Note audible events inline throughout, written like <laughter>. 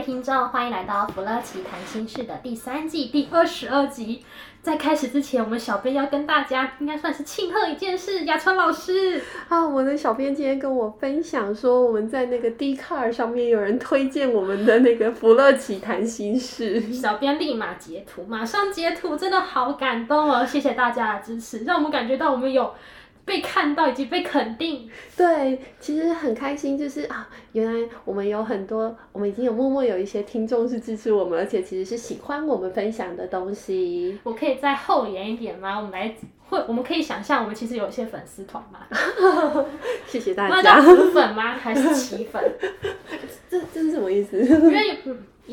位听众，欢迎来到弗乐奇谈心事的第三季第二十二集。在开始之前，我们小编要跟大家应该算是庆贺一件事。雅川老师啊，我的小编今天跟我分享说，我们在那个 Dcard 上面有人推荐我们的那个福乐奇谈心事。小编立马截图，马上截图，真的好感动哦！谢谢大家的支持，让我们感觉到我们有。被看到以及被肯定，对，其实很开心，就是啊，原来我们有很多，我们已经有默默有一些听众是支持我们，而且其实是喜欢我们分享的东西。我可以再厚颜一点吗？我们来会，我们可以想象，我们其实有一些粉丝团嘛。<laughs> 谢谢大家。那叫粉粉吗？还是奇粉？<laughs> 这这是什么意思？因为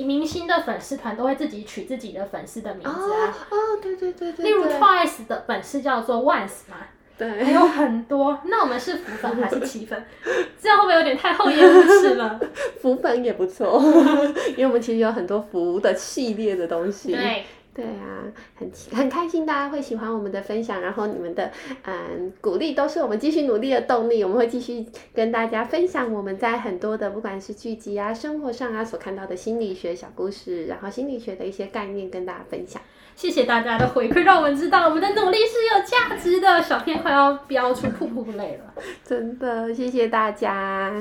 明星的粉丝团都会自己取自己的粉丝的名字啊。哦，哦，对对对对。例如 Twice 的粉丝叫做 Once 嘛。对，还有很多。那我们是浮粉还是七粉？<laughs> 这样会不会有点太厚颜无耻了？<laughs> 浮粉也不错，<laughs> 因为我们其实有很多浮的系列的东西。对，对啊，很很开心大家会喜欢我们的分享，然后你们的嗯鼓励都是我们继续努力的动力。我们会继续跟大家分享我们在很多的不管是剧集啊、生活上啊所看到的心理学小故事，然后心理学的一些概念跟大家分享。谢谢大家的回馈，让我们知道我们的努力是有价值的。小片快要飙出瀑布泪了，真的，谢谢大家。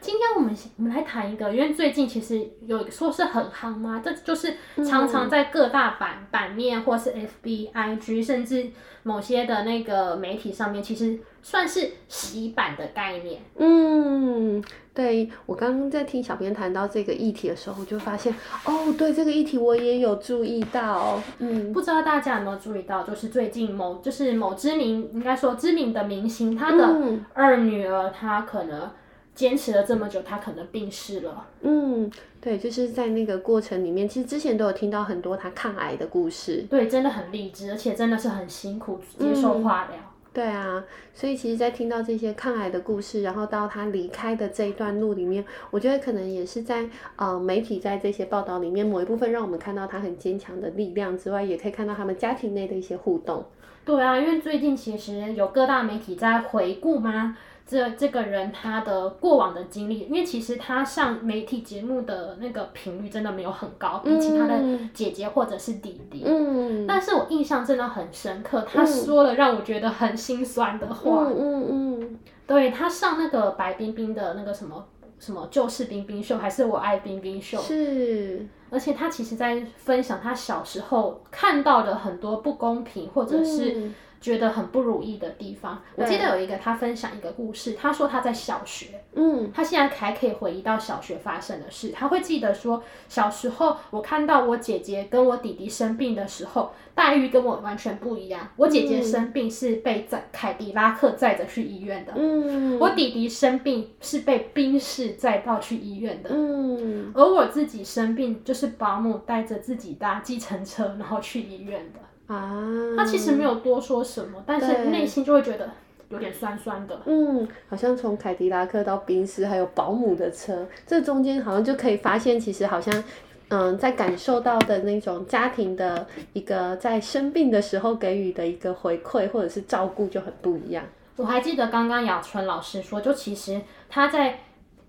今天我们我们来谈一个，因为最近其实有说是很夯嘛，这就是常常在各大版版面或是 FB、IG，甚至某些的那个媒体上面，其实算是洗版的概念。嗯，对，我刚刚在听小编谈到这个议题的时候，我就发现哦，对这个议题我也有注意到。嗯，不知道大家有没有注意到，就是最近某就是某知名应该说知名的明星，他的二女儿，她可能。坚持了这么久，她可能病逝了。嗯，对，就是在那个过程里面，其实之前都有听到很多她抗癌的故事。对，真的很励志，而且真的是很辛苦接受化疗。嗯，对啊，所以其实，在听到这些抗癌的故事，然后到他离开的这一段路里面，我觉得可能也是在呃媒体在这些报道里面某一部分，让我们看到他很坚强的力量之外，也可以看到他们家庭内的一些互动。对啊，因为最近其实有各大媒体在回顾吗。这这个人他的过往的经历，因为其实他上媒体节目的那个频率真的没有很高，比起他的姐姐或者是弟弟。嗯。但是我印象真的很深刻，他说了让我觉得很心酸的话。嗯嗯，嗯。对，他上那个白冰冰的那个什么什么就是冰冰秀，还是我爱冰冰秀？是。而且他其实在分享他小时候看到的很多不公平，或者是。觉得很不如意的地方，我记得有一个他分享一个故事，他说他在小学，嗯，他现在还可以回忆到小学发生的事，他会记得说小时候我看到我姐姐跟我弟弟生病的时候，待遇跟我完全不一样。我姐姐生病是被载凯迪拉克载着去医院的，嗯，我弟弟生病是被宾士载到去医院的，嗯，而我自己生病就是保姆带着自己搭计程车然后去医院的。啊，他其实没有多说什么，但是内心就会觉得有点酸酸的。嗯，好像从凯迪拉克到宾士，还有保姆的车，这中间好像就可以发现，其实好像，嗯，在感受到的那种家庭的一个在生病的时候给予的一个回馈或者是照顾就很不一样。我还记得刚刚雅纯老师说，就其实他在。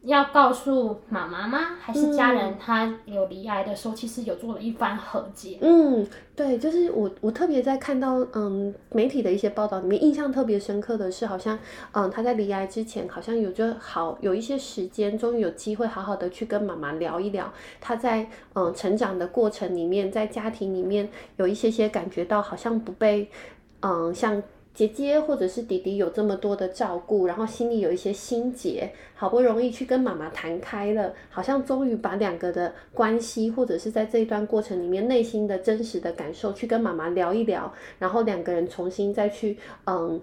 要告诉妈妈吗？还是家人他有离癌的时候，其实有做了一番和解。嗯，对，就是我我特别在看到嗯媒体的一些报道里面，印象特别深刻的是，好像嗯他在离癌之前，好像有就好有一些时间，终于有机会好好的去跟妈妈聊一聊，他在嗯成长的过程里面，在家庭里面有一些些感觉到好像不被嗯像。姐姐或者是弟弟有这么多的照顾，然后心里有一些心结，好不容易去跟妈妈谈开了，好像终于把两个的关系，或者是在这一段过程里面内心的真实的感受，去跟妈妈聊一聊，然后两个人重新再去嗯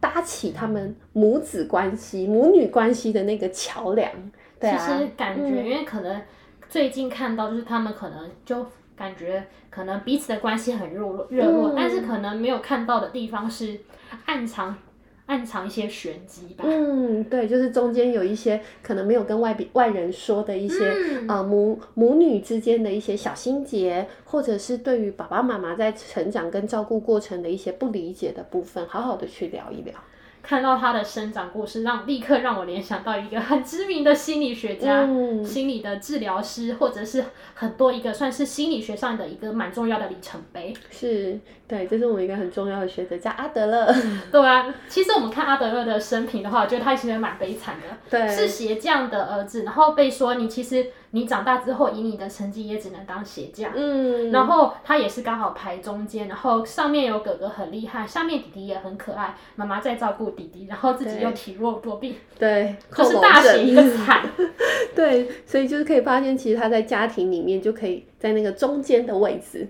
搭起他们母子关系、母女关系的那个桥梁。对啊，其实感觉，因为可能最近看到就是他们可能就感觉可能彼此的关系很热络热络，嗯、但是可能没有看到的地方是暗藏。暗藏一些玄机吧。嗯，对，就是中间有一些可能没有跟外边外人说的一些、嗯、呃母母女之间的一些小心结，或者是对于爸爸妈妈在成长跟照顾过程的一些不理解的部分，好好的去聊一聊。看到他的生长故事，让立刻让我联想到一个很知名的心理学家、嗯、心理的治疗师，或者是很多一个算是心理学上的一个蛮重要的里程碑。是，对，这是我们一个很重要的学者，叫阿德勒。<laughs> 对啊，其实我们看阿德勒的生平的话，我觉得他其实蛮悲惨的，对，是鞋匠的儿子，然后被说你其实。你长大之后，以你的成绩也只能当鞋匠。嗯，然后他也是刚好排中间，然后上面有哥哥很厉害，下面弟弟也很可爱，妈妈在照顾弟弟，然后自己又体弱多病，对，就是大写一个惨。<laughs> 对，所以就是可以发现，其实他在家庭里面就可以在那个中间的位置。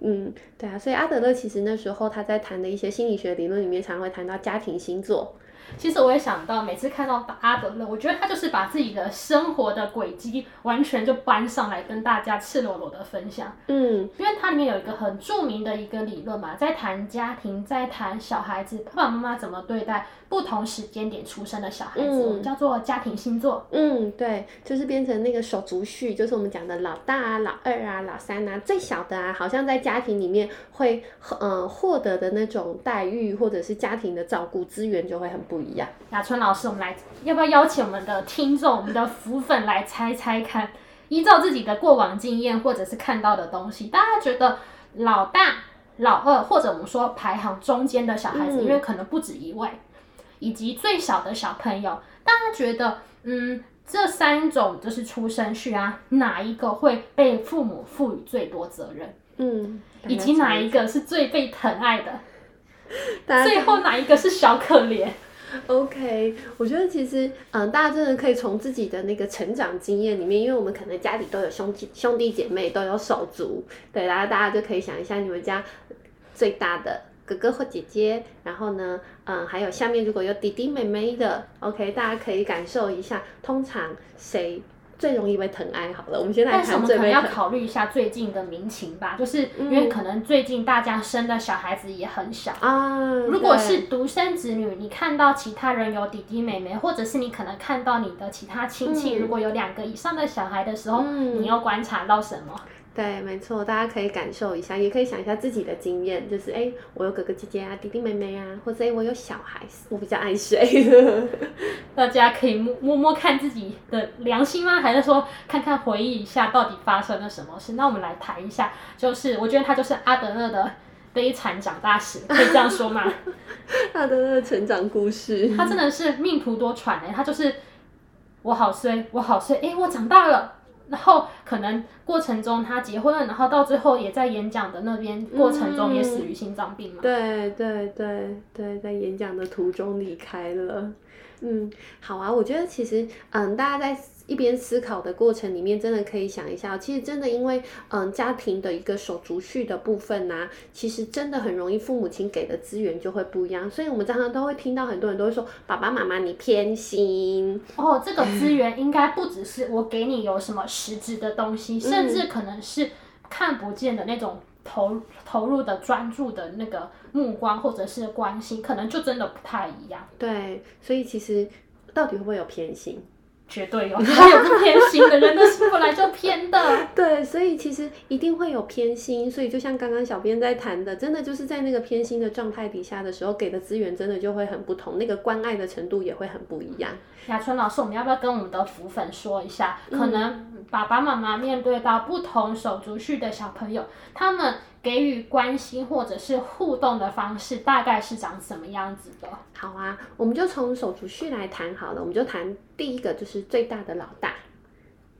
嗯，对啊，所以阿德勒其实那时候他在谈的一些心理学理论里面，常常会谈到家庭星座。其实我也想到，每次看到阿德勒，我觉得他就是把自己的生活的轨迹完全就搬上来跟大家赤裸裸的分享。嗯，因为它里面有一个很著名的一个理论嘛，在谈家庭，在谈小孩子，爸爸妈妈怎么对待不同时间点出生的小孩子，嗯、我们叫做家庭星座。嗯，对，就是变成那个手足序，就是我们讲的老大啊、老二啊、老三啊，最小的啊，好像在家庭里面会呃获得的那种待遇，或者是家庭的照顾资源就会很不一样。雅春老师，我们来要不要邀请我们的听众、我们的福粉来猜猜看，依照自己的过往经验或者是看到的东西，大家觉得老大、老二，或者我们说排行中间的小孩子，嗯、因为可能不止一位，以及最小的小朋友，大家觉得，嗯，这三种就是出生序啊，哪一个会被父母赋予最多责任？嗯，以及哪一个是最被疼爱的？最后哪一个是小可怜 <laughs> OK，我觉得其实，嗯，大家真的可以从自己的那个成长经验里面，因为我们可能家里都有兄弟兄弟姐妹，都有手足，对，然后大家就可以想一下你们家最大的哥哥或姐姐，然后呢，嗯，还有下面如果有弟弟妹妹的，OK，大家可以感受一下，通常谁最容易被疼爱好了，我们现在但是我们可能要考虑一下最近的民情吧，就是因为可能最近大家生的小孩子也很小啊。嗯、如果是独生子女，你看到其他人有弟弟妹妹，或者是你可能看到你的其他亲戚如果有两个以上的小孩的时候，嗯、你要观察到什么？对，没错，大家可以感受一下，也可以想一下自己的经验，就是哎，我有哥哥姐姐啊，弟弟妹妹啊，或者哎，我有小孩，我比较爱谁？<laughs> 大家可以摸摸摸看自己的良心吗？还是说看看回忆一下到底发生了什么事？那我们来谈一下，就是我觉得他就是阿德勒的悲惨长大史，可以这样说吗？<laughs> 阿德勒的成长故事，他真的是命途多舛哎，他就是我好衰，我好衰，哎，我长大了。然后可能过程中他结婚了，然后到最后也在演讲的那边过程中也死于心脏病嘛。对对对对，在演讲的途中离开了。嗯，好啊，我觉得其实嗯，大家在。一边思考的过程里面，真的可以想一下，其实真的因为嗯家庭的一个手足序的部分呐、啊，其实真的很容易父母亲给的资源就会不一样，所以我们常常都会听到很多人都会说爸爸妈妈你偏心哦，这个资源应该不只是我给你有什么实质的东西，嗯、甚至可能是看不见的那种投投入的专注的那个目光或者是关心，可能就真的不太一样。对，所以其实到底会不会有偏心？绝对有，<laughs> 他有不偏心的人的心本来就偏的。<laughs> 对，所以其实一定会有偏心。所以就像刚刚小编在谈的，真的就是在那个偏心的状态底下的时候，给的资源真的就会很不同，那个关爱的程度也会很不一样。雅春老师，我们要不要跟我们的福粉说一下？可能爸爸妈妈面对到不同手足序的小朋友，他们。给予关心或者是互动的方式，大概是长什么样子的？好啊，我们就从手足序来谈好了。我们就谈第一个，就是最大的老大。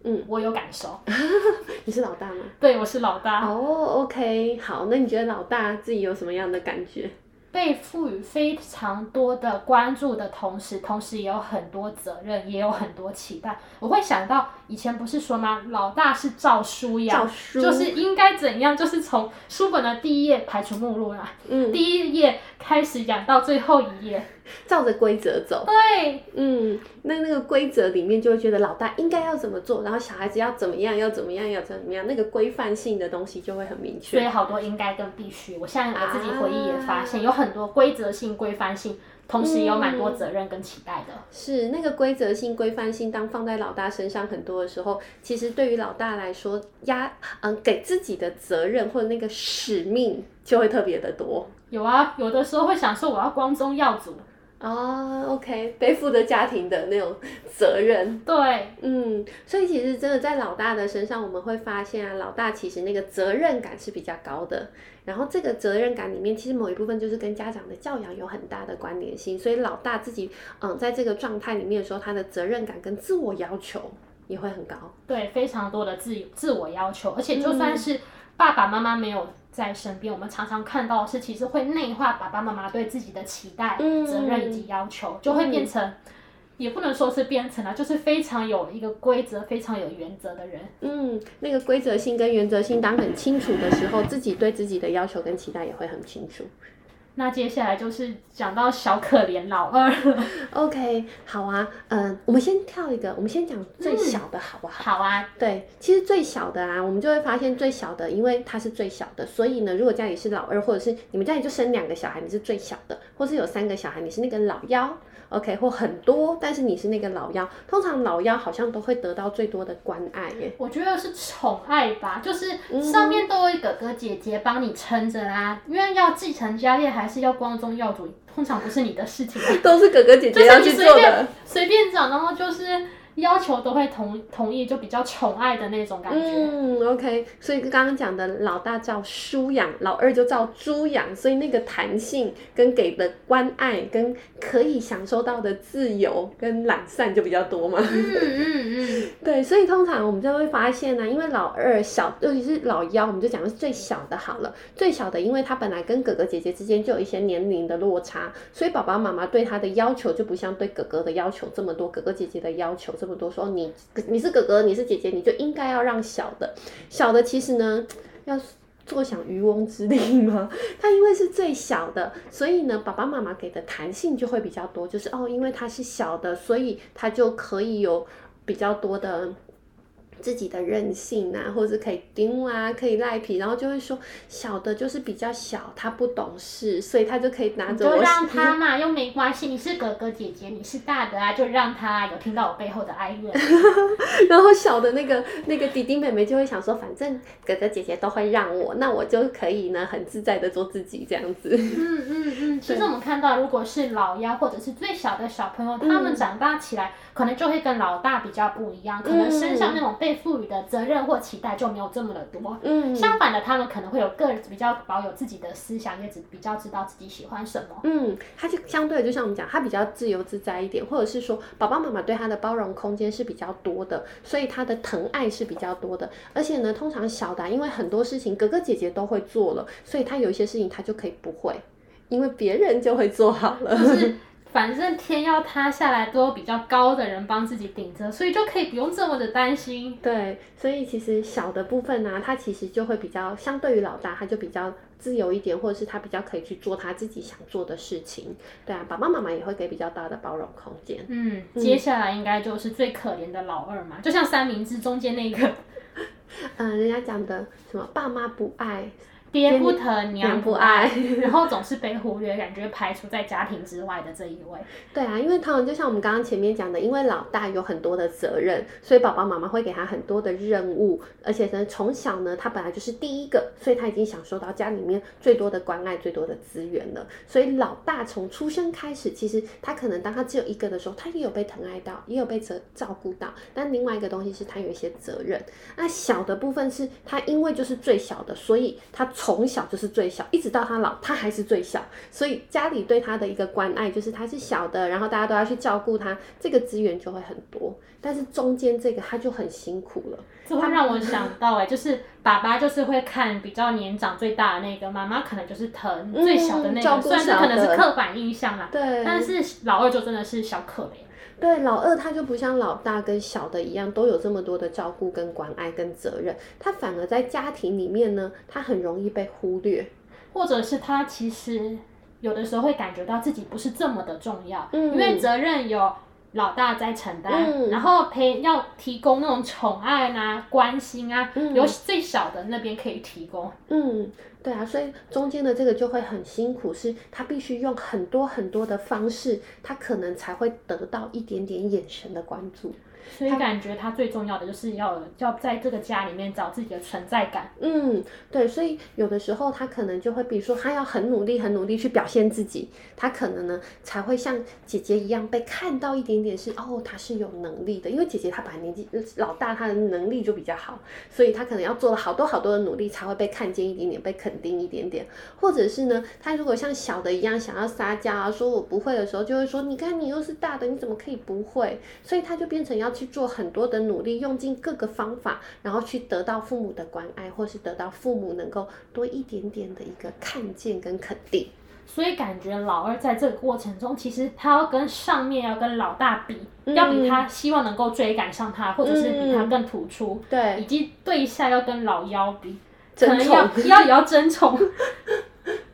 嗯，我有感受。<laughs> <laughs> 你是老大吗？对，我是老大。哦，oh，OK，好，那你觉得老大自己有什么样的感觉？被赋予非常多的关注的同时，同时也有很多责任，也有很多期待。我会想到以前不是说吗？老大是照书养，就是应该怎样，就是从书本的第一页排除目录啊，嗯，第一页开始养到最后一页，<laughs> 照着规则走。对，嗯，那那个规则里面就会觉得老大应该要怎么做，然后小孩子要怎么样，要怎么样，要怎么样，那个规范性的东西就会很明确。所以好多应该跟必须，我现在我自己回忆也发现，啊、有很多规则性、规范性。同时也有蛮多责任跟期待的，嗯、是那个规则性、规范性，当放在老大身上很多的时候，其实对于老大来说，压嗯给自己的责任或者那个使命就会特别的多。有啊，有的时候会想说我要光宗耀祖。哦、oh，OK，背负着家庭的那种责任，对，嗯，所以其实真的在老大的身上，我们会发现啊，老大其实那个责任感是比较高的。然后这个责任感里面，其实某一部分就是跟家长的教养有很大的关联性。所以老大自己，嗯，在这个状态里面的时候，他的责任感跟自我要求也会很高。对，非常多的自自我要求，而且就算是爸爸妈妈没有。在身边，我们常常看到的是，其实会内化爸爸妈妈对自己的期待、嗯、责任以及要求，就会变成，嗯、也不能说是变成了，就是非常有一个规则、非常有原则的人。嗯，那个规则性跟原则性当很清楚的时候，自己对自己的要求跟期待也会很清楚。那接下来就是讲到小可怜老二了。OK，好啊，嗯，我们先跳一个，我们先讲最小的好不好？嗯，好啊，对，其实最小的啊，我们就会发现最小的，因为他是最小的，所以呢，如果家里是老二，或者是你们家里就生两个小孩，你是最小的，或是有三个小孩，你是那个老幺。OK，或很多，但是你是那个老幺，通常老幺好像都会得到最多的关爱耶。我觉得是宠爱吧，就是上面都有哥哥姐姐帮你撑着啦，嗯、因为要继承家业还是要光宗耀祖，通常不是你的事情，都是哥哥姐姐要去做的，随便找，然后就是。要求都会同同意，就比较宠爱的那种感觉。嗯，OK，所以刚刚讲的老大叫舒养，老二就叫猪养，所以那个弹性跟给的关爱跟可以享受到的自由跟懒散就比较多嘛。嗯嗯嗯，<laughs> 对，所以通常我们就会发现呢、啊，因为老二小，尤其是老幺，我们就讲的是最小的好了。最小的，因为他本来跟哥哥姐姐之间就有一些年龄的落差，所以爸爸妈妈对他的要求就不像对哥哥的要求这么多，哥哥姐姐的要求。这么多说你你是哥哥，你是姐姐，你就应该要让小的，小的其实呢要坐享渔翁之利吗。他因为是最小的，所以呢爸爸妈妈给的弹性就会比较多，就是哦，因为他是小的，所以他就可以有比较多的。自己的任性啊，或者可以丢啊，可以赖皮，然后就会说小的就是比较小，他不懂事，所以他就可以拿走我。就让他嘛，又没关系。你是哥哥姐姐，你是大的啊，就让他有听到我背后的哀怨。<laughs> 然后小的那个那个弟弟妹妹就会想说，反正哥哥姐姐都会让我，那我就可以呢，很自在的做自己这样子。嗯嗯嗯。<laughs> 其实我们看到，如果是老幺或者是最小的小朋友，他们长大起来。可能就会跟老大比较不一样，可能身上那种被赋予的责任或期待就没有这么的多。嗯，相反的，他们可能会有个人比较保有自己的思想，也只比较知道自己喜欢什么。嗯，他就相对就像我们讲，他比较自由自在一点，或者是说，爸爸妈妈对他的包容空间是比较多的，所以他的疼爱是比较多的。而且呢，通常小的，因为很多事情哥哥姐姐都会做了，所以他有一些事情他就可以不会，因为别人就会做好了。就是反正天要塌下来，都有比较高的人帮自己顶着，所以就可以不用这么的担心。对，所以其实小的部分呢、啊，他其实就会比较相对于老大，他就比较自由一点，或者是他比较可以去做他自己想做的事情。对啊，爸爸妈妈也会给比较大的包容空间。嗯，接下来应该就是最可怜的老二嘛，就像三明治中间那个，<laughs> 嗯，人家讲的什么爸妈不爱。爹不疼，娘不爱，<laughs> 然后总是被忽略，感觉排除在家庭之外的这一位。对啊，因为他们就像我们刚刚前面讲的，因为老大有很多的责任，所以爸爸妈妈会给他很多的任务，而且呢，从小呢，他本来就是第一个，所以他已经享受到家里面最多的关爱、最多的资源了。所以老大从出生开始，其实他可能当他只有一个的时候，他也有被疼爱到，也有被责照顾到。但另外一个东西是他有一些责任。那小的部分是他因为就是最小的，所以他。从小就是最小，一直到他老，他还是最小，所以家里对他的一个关爱就是他是小的，然后大家都要去照顾他，这个资源就会很多。但是中间这个他就很辛苦了，这会让我想到哎、欸，就是爸爸就是会看比较年长最大的那个，妈妈可能就是疼最小的那个，算是可能是刻板印象啦。对，但是老二就真的是小可怜。对，老二他就不像老大跟小的一样都有这么多的照顾跟关爱跟责任，他反而在家庭里面呢，他很容易被忽略，或者是他其实有的时候会感觉到自己不是这么的重要，嗯，因为责任有。老大在承担，嗯、然后陪要提供那种宠爱啊、关心啊，嗯、有最小的那边可以提供。嗯，对啊，所以中间的这个就会很辛苦，是他必须用很多很多的方式，他可能才会得到一点点眼神的关注。所以感觉他最重要的就是要要在这个家里面找自己的存在感。嗯，对，所以有的时候他可能就会，比如说他要很努力、很努力去表现自己，他可能呢才会像姐姐一样被看到一点点是哦，他是有能力的。因为姐姐她本来年纪老大，她的能力就比较好，所以她可能要做了好多好多的努力才会被看见一点点，被肯定一点点。或者是呢，他如果像小的一样想要撒娇啊，说我不会的时候，就会说你看你又是大的，你怎么可以不会？所以他就变成要。去做很多的努力，用尽各个方法，然后去得到父母的关爱，或是得到父母能够多一点点的一个看见跟肯定。所以感觉老二在这个过程中，其实他要跟上面要跟老大比，嗯、要比他希望能够追赶上他，或者是比他更突出。对、嗯，以及对下要跟老幺比，可能要要也要争宠。<laughs>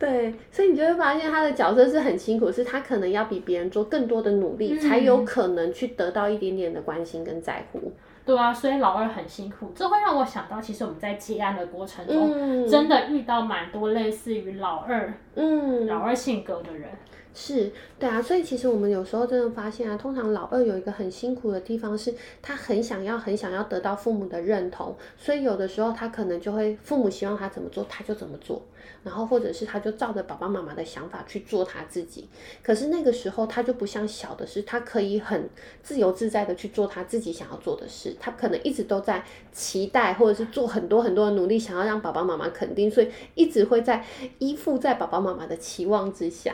对，所以你就会发现他的角色是很辛苦，是他可能要比别人做更多的努力，嗯、才有可能去得到一点点的关心跟在乎。对啊，所以老二很辛苦，这会让我想到，其实我们在接案的过程中，嗯、真的遇到蛮多类似于老二，嗯，老二性格的人。是对啊，所以其实我们有时候真的发现啊，通常老二有一个很辛苦的地方，是他很想要、很想要得到父母的认同，所以有的时候他可能就会父母希望他怎么做，他就怎么做，然后或者是他就照着爸爸妈妈的想法去做他自己。可是那个时候他就不像小的是，他可以很自由自在的去做他自己想要做的事，他可能一直都在期待，或者是做很多很多的努力，想要让爸爸妈妈肯定，所以一直会在依附在爸爸妈妈的期望之下。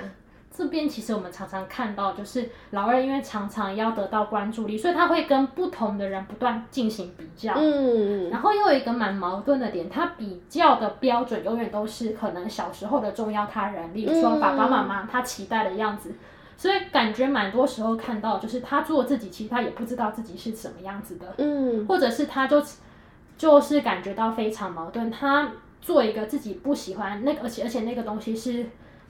这边其实我们常常看到，就是老二因为常常要得到关注力，所以他会跟不同的人不断进行比较。嗯，然后又有一个蛮矛盾的点，他比较的标准永远都是可能小时候的重要他人，例如说爸爸妈妈他期待的样子。所以感觉蛮多时候看到，就是他做自己，其实他也不知道自己是什么样子的。嗯，或者是他就就是感觉到非常矛盾，他做一个自己不喜欢那个，而且而且那个东西是。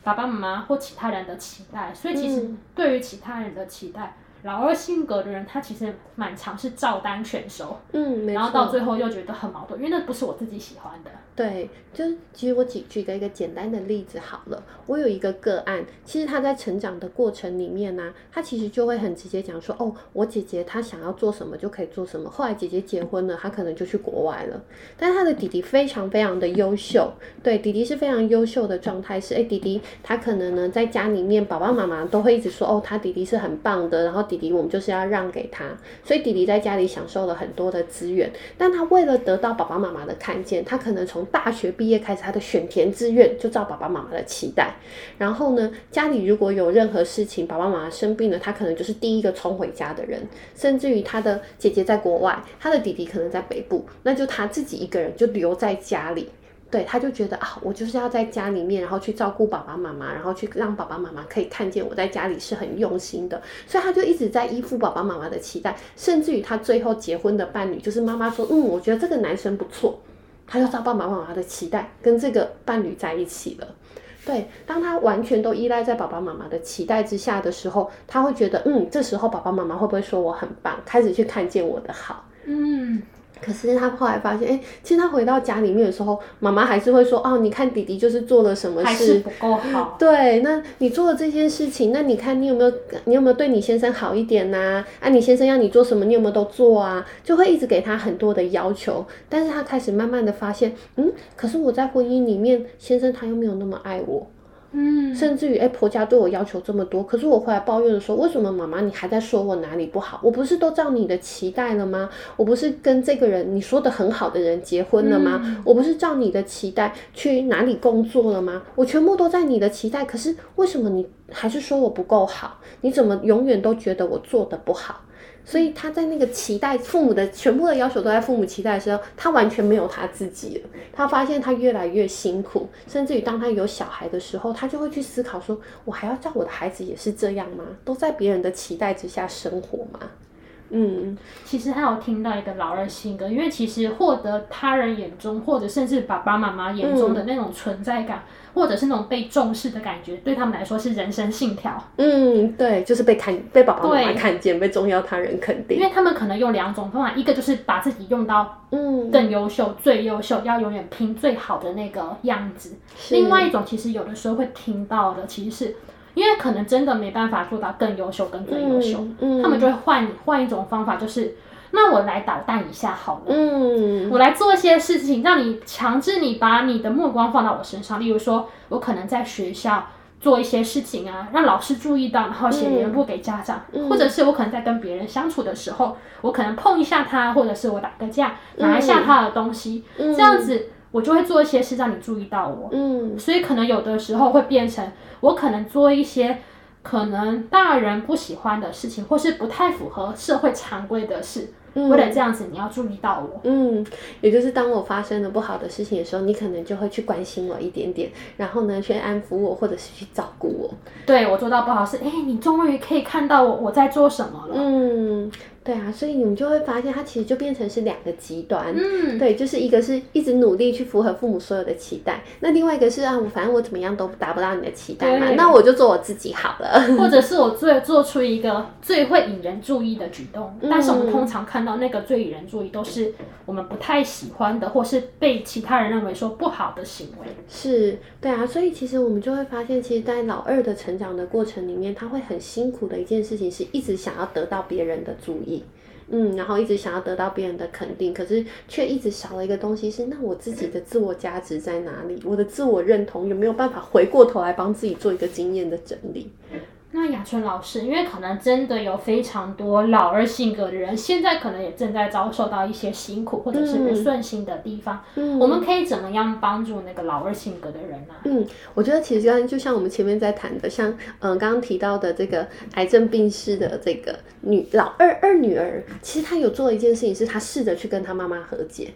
爸爸妈妈或其他人的期待，所以其实对于其他人的期待。嗯老二性格的人，他其实蛮常是照单全收，嗯，然后到最后又觉得很矛盾，因为那不是我自己喜欢的。对，就是其实我举举个一个简单的例子好了，我有一个个案，其实他在成长的过程里面呢、啊，他其实就会很直接讲说，哦，我姐姐她想要做什么就可以做什么。后来姐姐结婚了，她可能就去国外了，但是他的弟弟非常非常的优秀，对，弟弟是非常优秀的状态，是哎，弟弟他可能呢在家里面，爸爸妈妈都会一直说，哦，他弟弟是很棒的，然后。弟弟，我们就是要让给他，所以弟弟在家里享受了很多的资源。但他为了得到爸爸妈妈的看见，他可能从大学毕业开始，他的选填志愿就照爸爸妈妈的期待。然后呢，家里如果有任何事情，爸爸妈妈生病了，他可能就是第一个冲回家的人。甚至于他的姐姐在国外，他的弟弟可能在北部，那就他自己一个人就留在家里。对，他就觉得啊，我就是要在家里面，然后去照顾爸爸妈妈，然后去让爸爸妈妈可以看见我在家里是很用心的，所以他就一直在依附爸爸妈妈的期待，甚至于他最后结婚的伴侣，就是妈妈说，嗯，我觉得这个男生不错，他就照爸爸妈妈的期待跟这个伴侣在一起了。对，当他完全都依赖在爸爸妈妈的期待之下的时候，他会觉得，嗯，这时候爸爸妈妈会不会说我很棒，开始去看见我的好，嗯。可是他后来发现，哎，其实他回到家里面的时候，妈妈还是会说，哦，你看弟弟就是做了什么事，还是不够好。对，那你做了这件事情，那你看你有没有，你有没有对你先生好一点呐？啊，啊你先生要你做什么，你有没有都做啊？就会一直给他很多的要求。但是他开始慢慢的发现，嗯，可是我在婚姻里面，先生他又没有那么爱我。嗯，甚至于，哎，婆家对我要求这么多，可是我回来抱怨的时候，为什么妈妈你还在说我哪里不好？我不是都照你的期待了吗？我不是跟这个人你说的很好的人结婚了吗？嗯、我不是照你的期待去哪里工作了吗？我全部都在你的期待，可是为什么你还是说我不够好？你怎么永远都觉得我做的不好？所以他在那个期待父母的全部的要求都在父母期待的时候，他完全没有他自己了。他发现他越来越辛苦，甚至于当他有小孩的时候，他就会去思考说：我还要叫我的孩子也是这样吗？都在别人的期待之下生活吗？嗯，其实还有听到一个老二性格，因为其实获得他人眼中，或者甚至爸爸妈妈眼中的那种存在感，嗯、或者是那种被重视的感觉，对他们来说是人生信条。嗯，对，就是被看，被爸爸妈妈看见，被重要他人肯定。因为他们可能用两种方法，一个就是把自己用到嗯更优秀、最优秀，要永远拼最好的那个样子；另外一种，其实有的时候会听到的，其实是。因为可能真的没办法做到更优秀、跟最优秀，嗯嗯、他们就会换换一种方法，就是那我来捣蛋一下好了，嗯，我来做一些事情，让你强制你把你的目光放到我身上。例如说，我可能在学校做一些事情啊，让老师注意到，然后写联络给家长，嗯、或者是我可能在跟别人相处的时候，我可能碰一下他，或者是我打个架，拿一下他的东西，嗯、这样子我就会做一些事让你注意到我，嗯，所以可能有的时候会变成。我可能做一些可能大人不喜欢的事情，或是不太符合社会常规的事。为了这样子，你要注意到我。嗯，也就是当我发生了不好的事情的时候，你可能就会去关心我一点点，然后呢，去安抚我，或者是去照顾我。对，我做到不好事，哎，你终于可以看到我我在做什么了。嗯。对啊，所以你们就会发现，它其实就变成是两个极端。嗯，对，就是一个是一直努力去符合父母所有的期待，那另外一个是啊，我反正我怎么样都达不到你的期待嘛，那我就做我自己好了。或者是我最做出一个最会引人注意的举动，嗯、但是我们通常看到那个最引人注意，都是我们不太喜欢的，或是被其他人认为说不好的行为。是，对啊，所以其实我们就会发现，其实，在老二的成长的过程里面，他会很辛苦的一件事情，是一直想要得到别人的注意。嗯，然后一直想要得到别人的肯定，可是却一直少了一个东西是，那我自己的自我价值在哪里？我的自我认同有没有办法回过头来帮自己做一个经验的整理？那雅春老师，因为可能真的有非常多老二性格的人，现在可能也正在遭受到一些辛苦或者是不顺心的地方。嗯，我们可以怎么样帮助那个老二性格的人呢？嗯，我觉得其实就像我们前面在谈的，像嗯刚刚提到的这个癌症病逝的这个女老二二女儿，其实她有做一件事情，是她试着去跟她妈妈和解。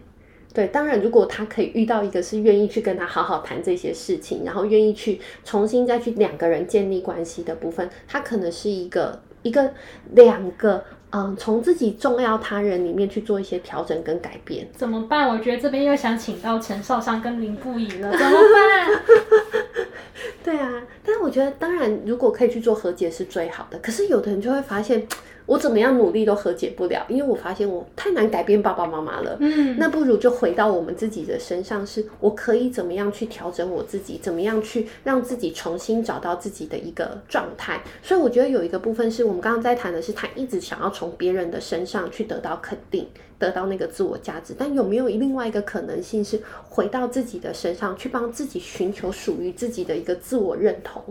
对，当然，如果他可以遇到一个是愿意去跟他好好谈这些事情，然后愿意去重新再去两个人建立关系的部分，他可能是一个一个两个，嗯，从自己重要他人里面去做一些调整跟改变。怎么办？我觉得这边又想请到陈少商跟林不疑了，怎么办？<laughs> <laughs> 对啊，但是我觉得，当然，如果可以去做和解是最好的。可是有的人就会发现。我怎么样努力都和解不了，因为我发现我太难改变爸爸妈妈了。嗯，那不如就回到我们自己的身上，是我可以怎么样去调整我自己，怎么样去让自己重新找到自己的一个状态。所以我觉得有一个部分是我们刚刚在谈的是，他一直想要从别人的身上去得到肯定，得到那个自我价值。但有没有另外一个可能性是回到自己的身上去帮自己寻求属于自己的一个自我认同？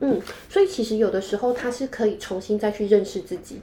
嗯，所以其实有的时候他是可以重新再去认识自己，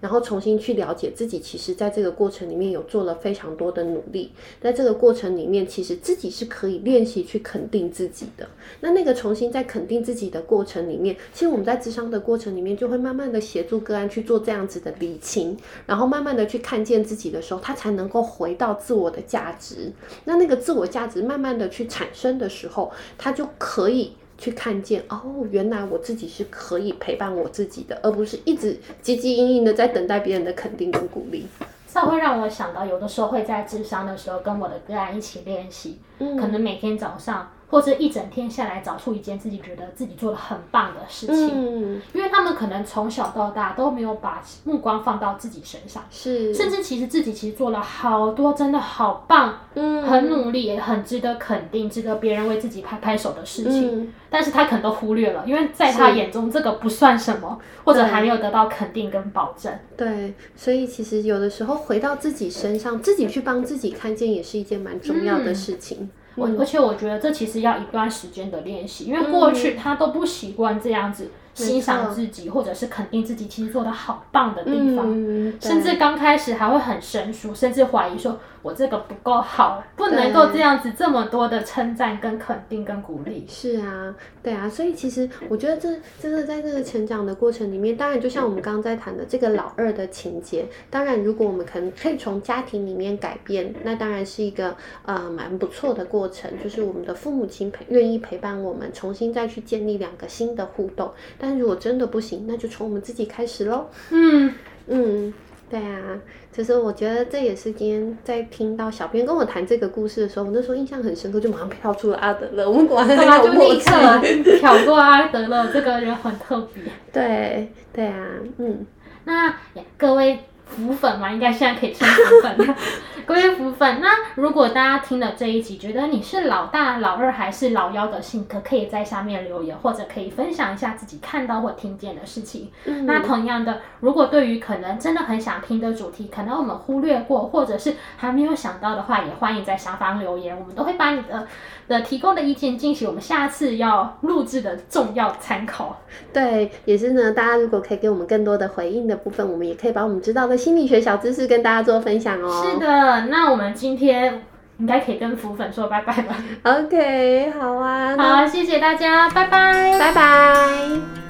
然后重新去了解自己。其实在这个过程里面有做了非常多的努力，在这个过程里面，其实自己是可以练习去肯定自己的。那那个重新在肯定自己的过程里面，其实我们在咨商的过程里面就会慢慢的协助个案去做这样子的理清，然后慢慢的去看见自己的时候，他才能够回到自我的价值。那那个自我价值慢慢的去产生的时候，他就可以。去看见哦，原来我自己是可以陪伴我自己的，而不是一直汲汲营营的在等待别人的肯定跟鼓励。这会让我想到，有的时候会在智商的时候跟我的个案一起练习，嗯，可能每天早上。或者一整天下来，找出一件自己觉得自己做的很棒的事情，嗯，因为他们可能从小到大都没有把目光放到自己身上，是，甚至其实自己其实做了好多真的好棒，嗯，很努力也很值得肯定，值得别人为自己拍拍手的事情，嗯，但是他可能都忽略了，因为在他眼中这个不算什么，或者还没有得到肯定跟保证。对，所以其实有的时候回到自己身上，自己去帮自己看见，也是一件蛮重要的事情。嗯我而且我觉得这其实要一段时间的练习，因为过去他都不习惯这样子欣赏自己，或者是肯定自己，其实做的好棒的地方，嗯、甚至刚开始还会很生疏，甚至怀疑说我这个不够好，不能够这样子这么多的称赞、跟肯定、跟鼓励。是啊，对啊，所以其实我觉得这真的在这个成长的过程里面，当然就像我们刚刚在谈的这个老二的情节，当然如果我们可能可以从家庭里面改变，那当然是一个呃蛮不错的过程，就是我们的父母亲陪愿意陪伴我们，重新再去建立两个新的互动。但如果真的不行，那就从我们自己开始喽。嗯嗯，对啊，其实我觉得这也是今天在听到小编跟我谈这个故事的时候，我那时候印象很深刻，就马上跳出了阿德勒。我们果然很有默契，就立刻 <laughs> 挑过阿德勒，这个人很特别。对对啊，嗯，那各位。福粉嘛，应该现在可以称浮粉了。各位浮粉，那如果大家听了这一集，觉得你是老大、老二还是老幺的性格，可以在下面留言，或者可以分享一下自己看到或听见的事情。嗯、那同样的，如果对于可能真的很想听的主题，可能我们忽略过，或者是还没有想到的话，也欢迎在下方留言，我们都会把你的的提供的意见进行我们下次要录制的重要参考。对，也是呢。大家如果可以给我们更多的回应的部分，我们也可以把我们知道的心理学小知识跟大家做分享哦。是的，那我们今天应该可以跟浮粉说拜拜吧。OK，好啊，好，谢谢大家，拜拜，拜拜。